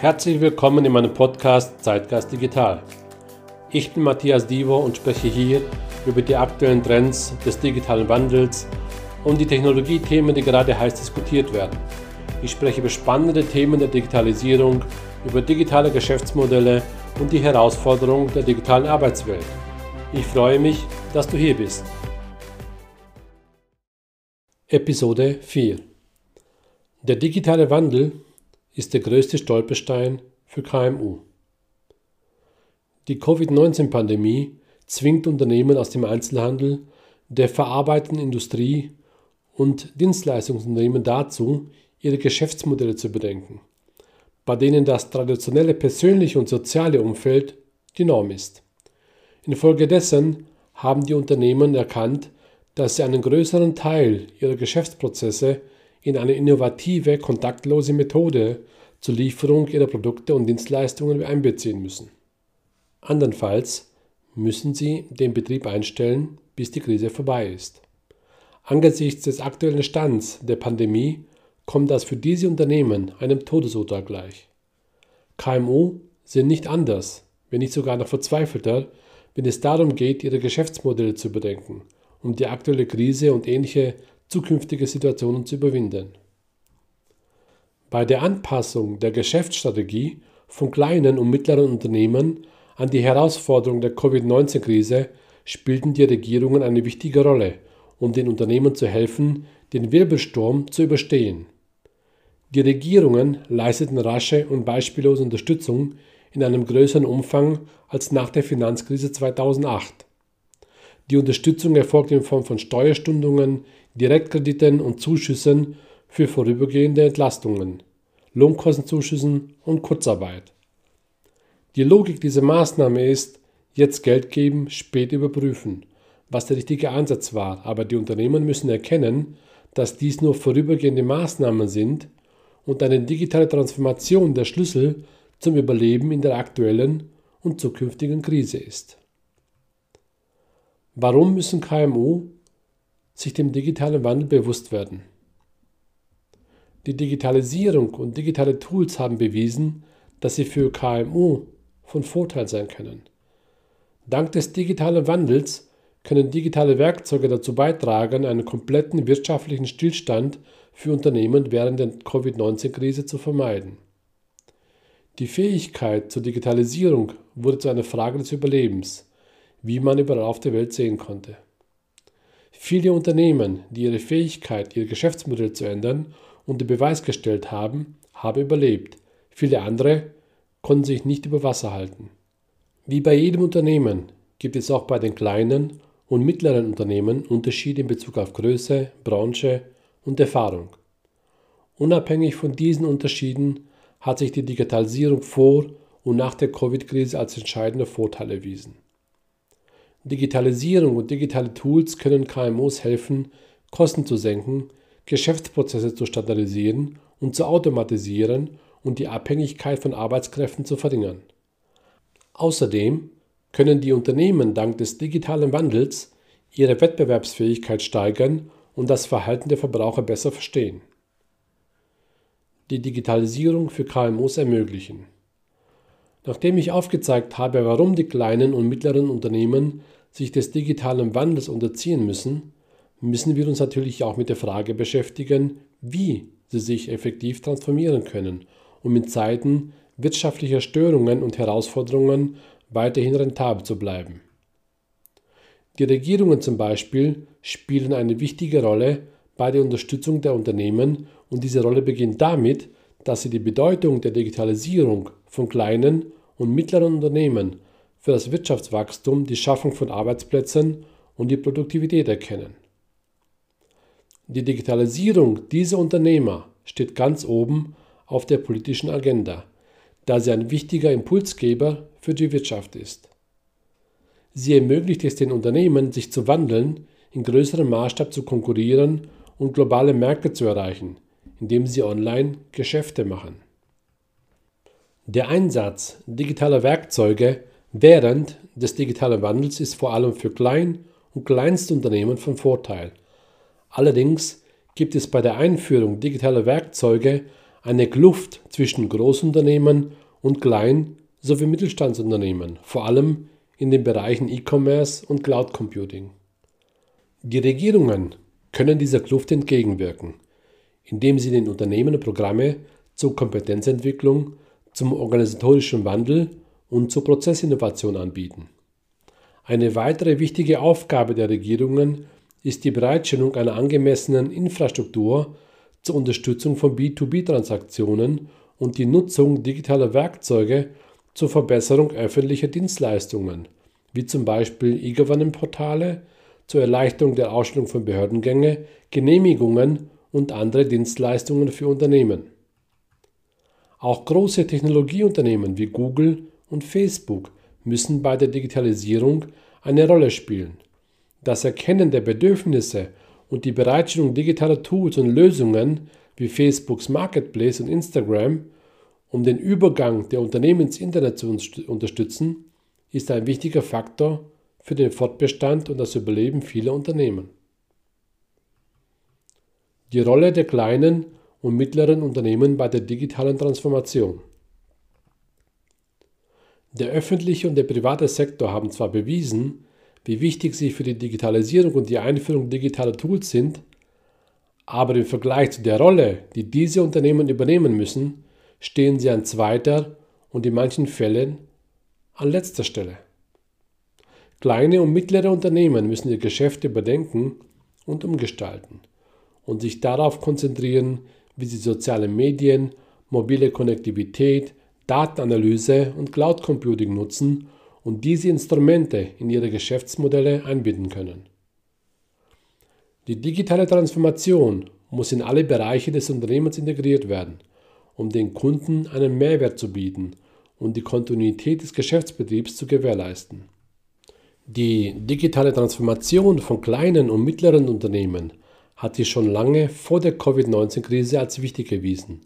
Herzlich willkommen in meinem Podcast Zeitgeist Digital. Ich bin Matthias Divo und spreche hier über die aktuellen Trends des digitalen Wandels und die Technologiethemen, die gerade heiß diskutiert werden. Ich spreche über spannende Themen der Digitalisierung, über digitale Geschäftsmodelle und die Herausforderungen der digitalen Arbeitswelt. Ich freue mich, dass du hier bist. Episode 4 Der digitale Wandel ist der größte Stolperstein für KMU. Die Covid-19-Pandemie zwingt Unternehmen aus dem Einzelhandel, der verarbeitenden Industrie und Dienstleistungsunternehmen dazu, ihre Geschäftsmodelle zu bedenken, bei denen das traditionelle persönliche und soziale Umfeld die Norm ist. Infolgedessen haben die Unternehmen erkannt, dass sie einen größeren Teil ihrer Geschäftsprozesse in eine innovative, kontaktlose Methode zur Lieferung ihrer Produkte und Dienstleistungen einbeziehen müssen. Andernfalls müssen sie den Betrieb einstellen, bis die Krise vorbei ist. Angesichts des aktuellen Stands der Pandemie kommt das für diese Unternehmen einem Todesurteil gleich. KMU sind nicht anders, wenn nicht sogar noch verzweifelter, wenn es darum geht, ihre Geschäftsmodelle zu bedenken, um die aktuelle Krise und ähnliche zukünftige Situationen zu überwinden. Bei der Anpassung der Geschäftsstrategie von kleinen und mittleren Unternehmen an die Herausforderungen der Covid-19-Krise spielten die Regierungen eine wichtige Rolle, um den Unternehmen zu helfen, den Wirbelsturm zu überstehen. Die Regierungen leisteten rasche und beispiellose Unterstützung in einem größeren Umfang als nach der Finanzkrise 2008. Die Unterstützung erfolgte in Form von Steuerstundungen, Direktkrediten und Zuschüssen für vorübergehende Entlastungen, Lohnkostenzuschüssen und Kurzarbeit. Die Logik dieser Maßnahme ist, jetzt Geld geben, spät überprüfen, was der richtige Ansatz war, aber die Unternehmen müssen erkennen, dass dies nur vorübergehende Maßnahmen sind und eine digitale Transformation der Schlüssel zum Überleben in der aktuellen und zukünftigen Krise ist. Warum müssen KMU sich dem digitalen Wandel bewusst werden? Die Digitalisierung und digitale Tools haben bewiesen, dass sie für KMU von Vorteil sein können. Dank des digitalen Wandels können digitale Werkzeuge dazu beitragen, einen kompletten wirtschaftlichen Stillstand für Unternehmen während der Covid-19-Krise zu vermeiden. Die Fähigkeit zur Digitalisierung wurde zu einer Frage des Überlebens wie man überall auf der Welt sehen konnte. Viele Unternehmen, die ihre Fähigkeit, ihr Geschäftsmodell zu ändern, unter Beweis gestellt haben, haben überlebt. Viele andere konnten sich nicht über Wasser halten. Wie bei jedem Unternehmen gibt es auch bei den kleinen und mittleren Unternehmen Unterschiede in Bezug auf Größe, Branche und Erfahrung. Unabhängig von diesen Unterschieden hat sich die Digitalisierung vor und nach der Covid-Krise als entscheidender Vorteil erwiesen. Digitalisierung und digitale Tools können KMUs helfen, Kosten zu senken, Geschäftsprozesse zu standardisieren und zu automatisieren und die Abhängigkeit von Arbeitskräften zu verringern. Außerdem können die Unternehmen dank des digitalen Wandels ihre Wettbewerbsfähigkeit steigern und das Verhalten der Verbraucher besser verstehen. Die Digitalisierung für KMUs ermöglichen. Nachdem ich aufgezeigt habe, warum die kleinen und mittleren Unternehmen sich des digitalen Wandels unterziehen müssen, müssen wir uns natürlich auch mit der Frage beschäftigen, wie sie sich effektiv transformieren können, um in Zeiten wirtschaftlicher Störungen und Herausforderungen weiterhin rentabel zu bleiben. Die Regierungen zum Beispiel spielen eine wichtige Rolle bei der Unterstützung der Unternehmen und diese Rolle beginnt damit, dass sie die Bedeutung der Digitalisierung von kleinen und mittleren Unternehmen für das Wirtschaftswachstum, die Schaffung von Arbeitsplätzen und die Produktivität erkennen. Die Digitalisierung dieser Unternehmer steht ganz oben auf der politischen Agenda, da sie ein wichtiger Impulsgeber für die Wirtschaft ist. Sie ermöglicht es den Unternehmen, sich zu wandeln, in größerem Maßstab zu konkurrieren und globale Märkte zu erreichen, indem sie online Geschäfte machen. Der Einsatz digitaler Werkzeuge während des digitalen Wandels ist vor allem für Klein- und Kleinstunternehmen von Vorteil. Allerdings gibt es bei der Einführung digitaler Werkzeuge eine Kluft zwischen Großunternehmen und Klein- sowie Mittelstandsunternehmen, vor allem in den Bereichen E-Commerce und Cloud Computing. Die Regierungen können dieser Kluft entgegenwirken, indem sie den Unternehmen Programme zur Kompetenzentwicklung, zum organisatorischen Wandel und zur Prozessinnovation anbieten. Eine weitere wichtige Aufgabe der Regierungen ist die Bereitstellung einer angemessenen Infrastruktur zur Unterstützung von B2B-Transaktionen und die Nutzung digitaler Werkzeuge zur Verbesserung öffentlicher Dienstleistungen, wie zum Beispiel E-Government-Portale, zur Erleichterung der Ausstellung von Behördengänge, Genehmigungen und andere Dienstleistungen für Unternehmen. Auch große Technologieunternehmen wie Google und Facebook müssen bei der Digitalisierung eine Rolle spielen. Das Erkennen der Bedürfnisse und die Bereitstellung digitaler Tools und Lösungen wie Facebooks Marketplace und Instagram, um den Übergang der Unternehmen ins Internet zu unterstützen, ist ein wichtiger Faktor für den Fortbestand und das Überleben vieler Unternehmen. Die Rolle der kleinen und mittleren Unternehmen bei der digitalen Transformation. Der öffentliche und der private Sektor haben zwar bewiesen, wie wichtig sie für die Digitalisierung und die Einführung digitaler Tools sind, aber im Vergleich zu der Rolle, die diese Unternehmen übernehmen müssen, stehen sie an zweiter und in manchen Fällen an letzter Stelle. Kleine und mittlere Unternehmen müssen ihr Geschäft überdenken und umgestalten und sich darauf konzentrieren, wie sie soziale Medien, mobile Konnektivität, Datenanalyse und Cloud Computing nutzen und diese Instrumente in ihre Geschäftsmodelle einbinden können. Die digitale Transformation muss in alle Bereiche des Unternehmens integriert werden, um den Kunden einen Mehrwert zu bieten und die Kontinuität des Geschäftsbetriebs zu gewährleisten. Die digitale Transformation von kleinen und mittleren Unternehmen hat sich schon lange vor der Covid-19-Krise als wichtig erwiesen.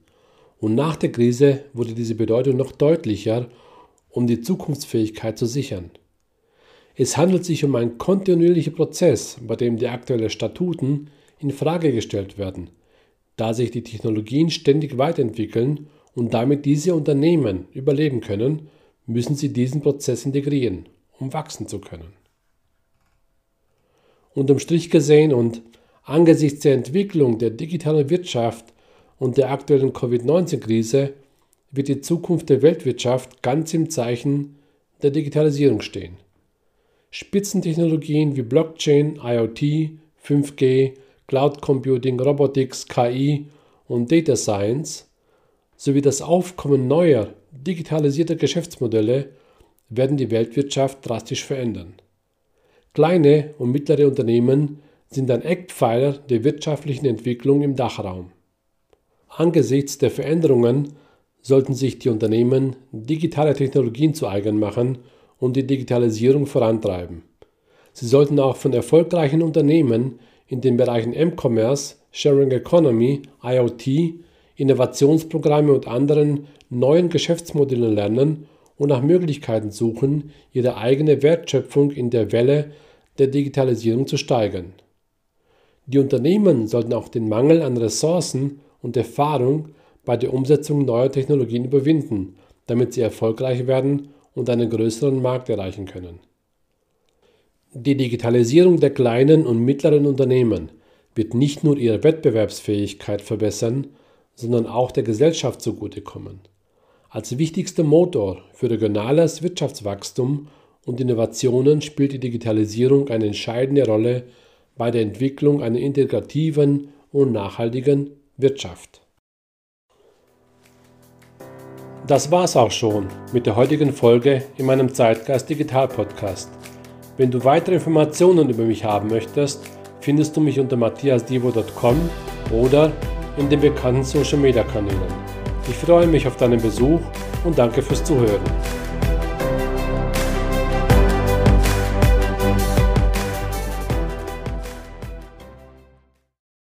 Und nach der Krise wurde diese Bedeutung noch deutlicher um die Zukunftsfähigkeit zu sichern. Es handelt sich um einen kontinuierlichen Prozess, bei dem die aktuellen Statuten in Frage gestellt werden, da sich die Technologien ständig weiterentwickeln und damit diese Unternehmen überleben können, müssen sie diesen Prozess integrieren, um wachsen zu können. Unterm Strich gesehen und angesichts der Entwicklung der digitalen Wirtschaft und der aktuellen Covid-19-Krise wird die Zukunft der Weltwirtschaft ganz im Zeichen der Digitalisierung stehen. Spitzentechnologien wie Blockchain, IoT, 5G, Cloud Computing, Robotics, KI und Data Science sowie das Aufkommen neuer, digitalisierter Geschäftsmodelle werden die Weltwirtschaft drastisch verändern. Kleine und mittlere Unternehmen sind ein Eckpfeiler der wirtschaftlichen Entwicklung im Dachraum. Angesichts der Veränderungen sollten sich die Unternehmen digitale Technologien zu eigen machen und die Digitalisierung vorantreiben. Sie sollten auch von erfolgreichen Unternehmen in den Bereichen M-Commerce, Sharing Economy, IoT, Innovationsprogramme und anderen neuen Geschäftsmodellen lernen und nach Möglichkeiten suchen, ihre eigene Wertschöpfung in der Welle der Digitalisierung zu steigern. Die Unternehmen sollten auch den Mangel an Ressourcen und Erfahrung bei der Umsetzung neuer Technologien überwinden, damit sie erfolgreich werden und einen größeren Markt erreichen können. Die Digitalisierung der kleinen und mittleren Unternehmen wird nicht nur ihre Wettbewerbsfähigkeit verbessern, sondern auch der Gesellschaft zugutekommen. Als wichtigster Motor für regionales Wirtschaftswachstum und Innovationen spielt die Digitalisierung eine entscheidende Rolle bei der Entwicklung einer integrativen und nachhaltigen Wirtschaft. Das war's auch schon mit der heutigen Folge in meinem Zeitgeist Digital Podcast. Wenn du weitere Informationen über mich haben möchtest, findest du mich unter matthiasdivo.com oder in den bekannten Social Media Kanälen. Ich freue mich auf deinen Besuch und danke fürs Zuhören.